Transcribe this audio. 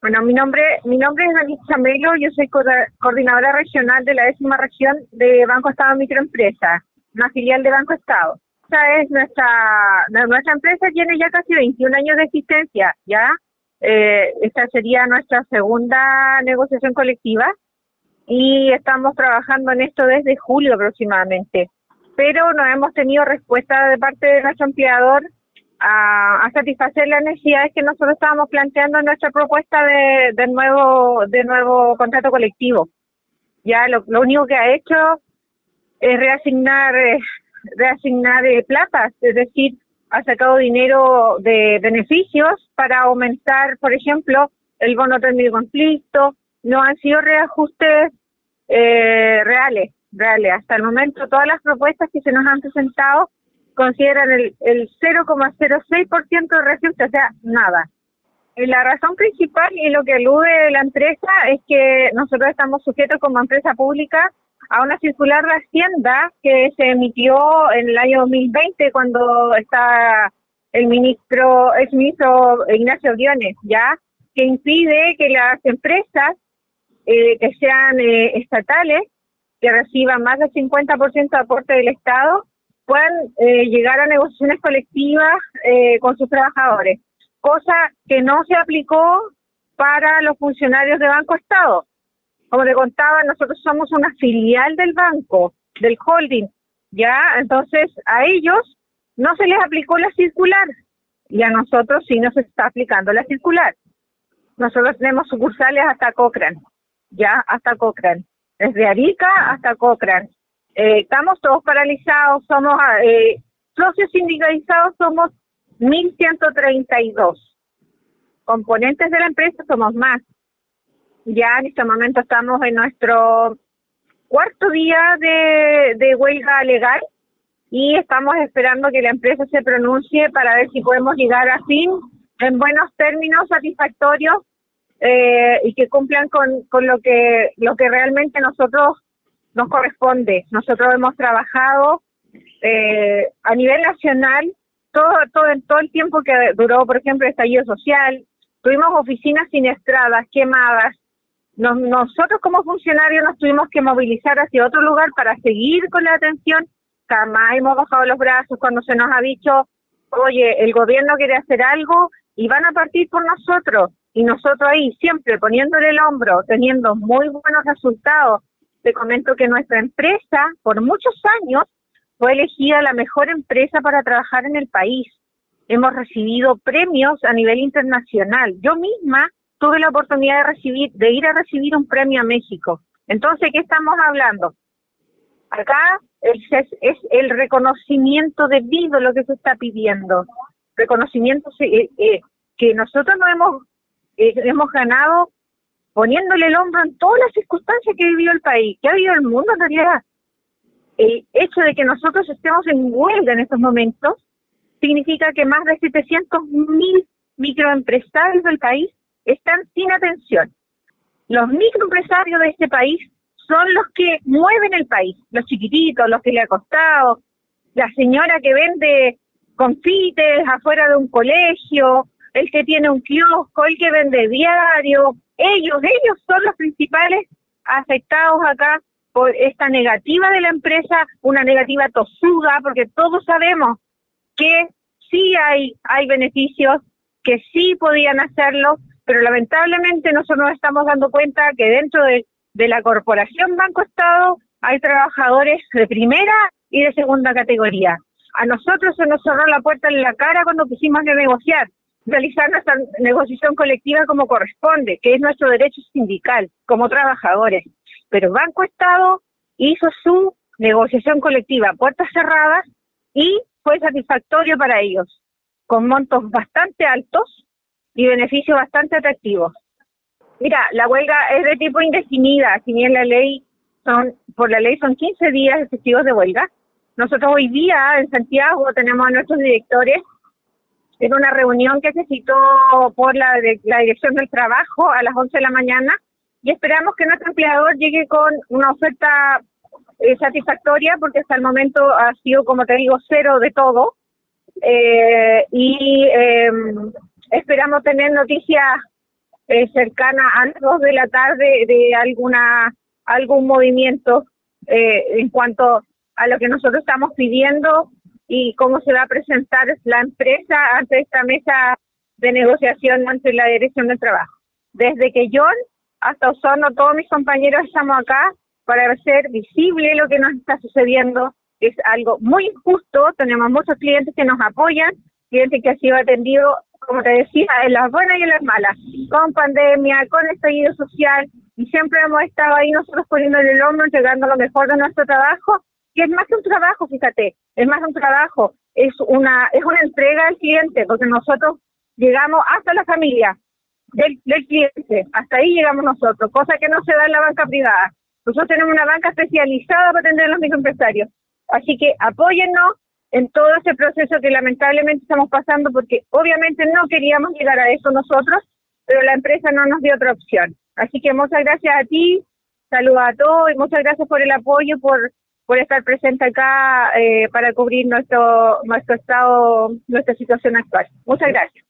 Bueno, mi nombre, mi nombre es Dani Chamelo, yo soy coordinadora regional de la décima región de Banco Estado Microempresa, una filial de Banco Estado. Esta es nuestra, nuestra empresa tiene ya casi 21 años de existencia, ¿ya? Eh, esta sería nuestra segunda negociación colectiva y estamos trabajando en esto desde julio aproximadamente. Pero no hemos tenido respuesta de parte de nuestro empleador a, satisfacer las necesidades que nosotros estábamos planteando en nuestra propuesta de, de nuevo de nuevo contrato colectivo. Ya lo, único que ha hecho es reasignar eh, reasignar eh, platas, es decir, ha sacado dinero de beneficios para aumentar, por ejemplo, el bono término conflicto. No han sido reajustes eh, reales, reales. Hasta el momento todas las propuestas que se nos han presentado consideran el, el 0,06% de reajuste, o sea, nada. La razón principal y lo que alude la empresa es que nosotros estamos sujetos como empresa pública a una circular de Hacienda que se emitió en el año 2020 cuando está el ministro, ex ministro Ignacio Briones, ya, que impide que las empresas eh, que sean eh, estatales, que reciban más del 50% de aporte del Estado, puedan eh, llegar a negociaciones colectivas eh, con sus trabajadores, cosa que no se aplicó para los funcionarios de Banco Estado. Como le contaba, nosotros somos una filial del banco, del holding, ¿ya? Entonces, a ellos no se les aplicó la circular y a nosotros sí nos está aplicando la circular. Nosotros tenemos sucursales hasta Cochrane, ya, hasta Cochrane, desde Arica hasta Cochrane. Eh, estamos todos paralizados, somos eh, socios sindicalizados, somos 1.132. Componentes de la empresa somos más. Ya en este momento estamos en nuestro cuarto día de, de huelga legal y estamos esperando que la empresa se pronuncie para ver si podemos llegar a fin en buenos términos satisfactorios eh, y que cumplan con, con lo que lo que realmente nosotros nos corresponde. Nosotros hemos trabajado eh, a nivel nacional todo, todo, todo el tiempo que duró, por ejemplo, el estallido social. Tuvimos oficinas siniestradas, quemadas. nosotros como funcionarios nos tuvimos que movilizar hacia otro lugar para seguir con la atención. Jamás hemos bajado los brazos cuando se nos ha dicho, oye, el gobierno quiere hacer algo y van a partir por nosotros. Y nosotros ahí siempre poniéndole el hombro, teniendo muy buenos resultados, te comento que nuestra empresa, por muchos años, fue elegida la mejor empresa para trabajar en el país. Hemos recibido premios a nivel internacional. Yo misma tuve la oportunidad de recibir, de ir a recibir un premio a México. Entonces, ¿qué estamos hablando? Acá es, es el reconocimiento debido lo que se está pidiendo. Reconocimiento eh, eh, que nosotros no hemos, eh, hemos ganado poniéndole el hombro en todas las circunstancias que vivió el país, que ha vivido el mundo en realidad. El hecho de que nosotros estemos en huelga en estos momentos significa que más de 700 mil microempresarios del país están sin atención. Los microempresarios de este país son los que mueven el país, los chiquititos, los que le ha costado, la señora que vende confites afuera de un colegio, el que tiene un kiosco, el que vende diario, ellos, ellos son los principales afectados acá por esta negativa de la empresa, una negativa tosuda, porque todos sabemos que sí hay, hay beneficios, que sí podían hacerlo, pero lamentablemente nosotros nos estamos dando cuenta que dentro de, de la corporación Banco Estado hay trabajadores de primera y de segunda categoría. A nosotros se nos cerró la puerta en la cara cuando quisimos negociar realizar nuestra negociación colectiva como corresponde, que es nuestro derecho sindical como trabajadores. Pero Banco Estado hizo su negociación colectiva puertas cerradas y fue satisfactorio para ellos, con montos bastante altos y beneficios bastante atractivos. Mira, la huelga es de tipo indefinida, si bien la ley son, por la ley son 15 días efectivos de huelga. Nosotros hoy día en Santiago tenemos a nuestros directores en una reunión que se citó por la, la Dirección del Trabajo a las 11 de la mañana y esperamos que nuestro empleador llegue con una oferta eh, satisfactoria porque hasta el momento ha sido, como te digo, cero de todo. Eh, y em, esperamos tener noticias eh, cercana a las dos de la tarde de alguna algún movimiento en cuanto a lo que nosotros estamos pidiendo y cómo se va a presentar la empresa ante esta mesa de negociación entre la Dirección del Trabajo. Desde que John hasta Osorno, todos mis compañeros estamos acá para hacer visible lo que nos está sucediendo. Es algo muy injusto, tenemos muchos clientes que nos apoyan, clientes que han sido atendidos, como te decía, en las buenas y en las malas, con pandemia, con estallido social, y siempre hemos estado ahí nosotros poniéndole el hombro, entregando lo mejor de nuestro trabajo, que es más que un trabajo, fíjate, es más que un trabajo, es una, es una entrega al cliente, porque nosotros llegamos hasta la familia del, del cliente, hasta ahí llegamos nosotros, cosa que no se da en la banca privada. Nosotros tenemos una banca especializada para atender a los microempresarios. Así que apóyennos en todo ese proceso que lamentablemente estamos pasando porque obviamente no queríamos llegar a eso nosotros, pero la empresa no nos dio otra opción. Así que muchas gracias a ti, saludos a todos y muchas gracias por el apoyo, por, por estar presente acá eh, para cubrir nuestro, nuestro estado, nuestra situación actual. Muchas gracias.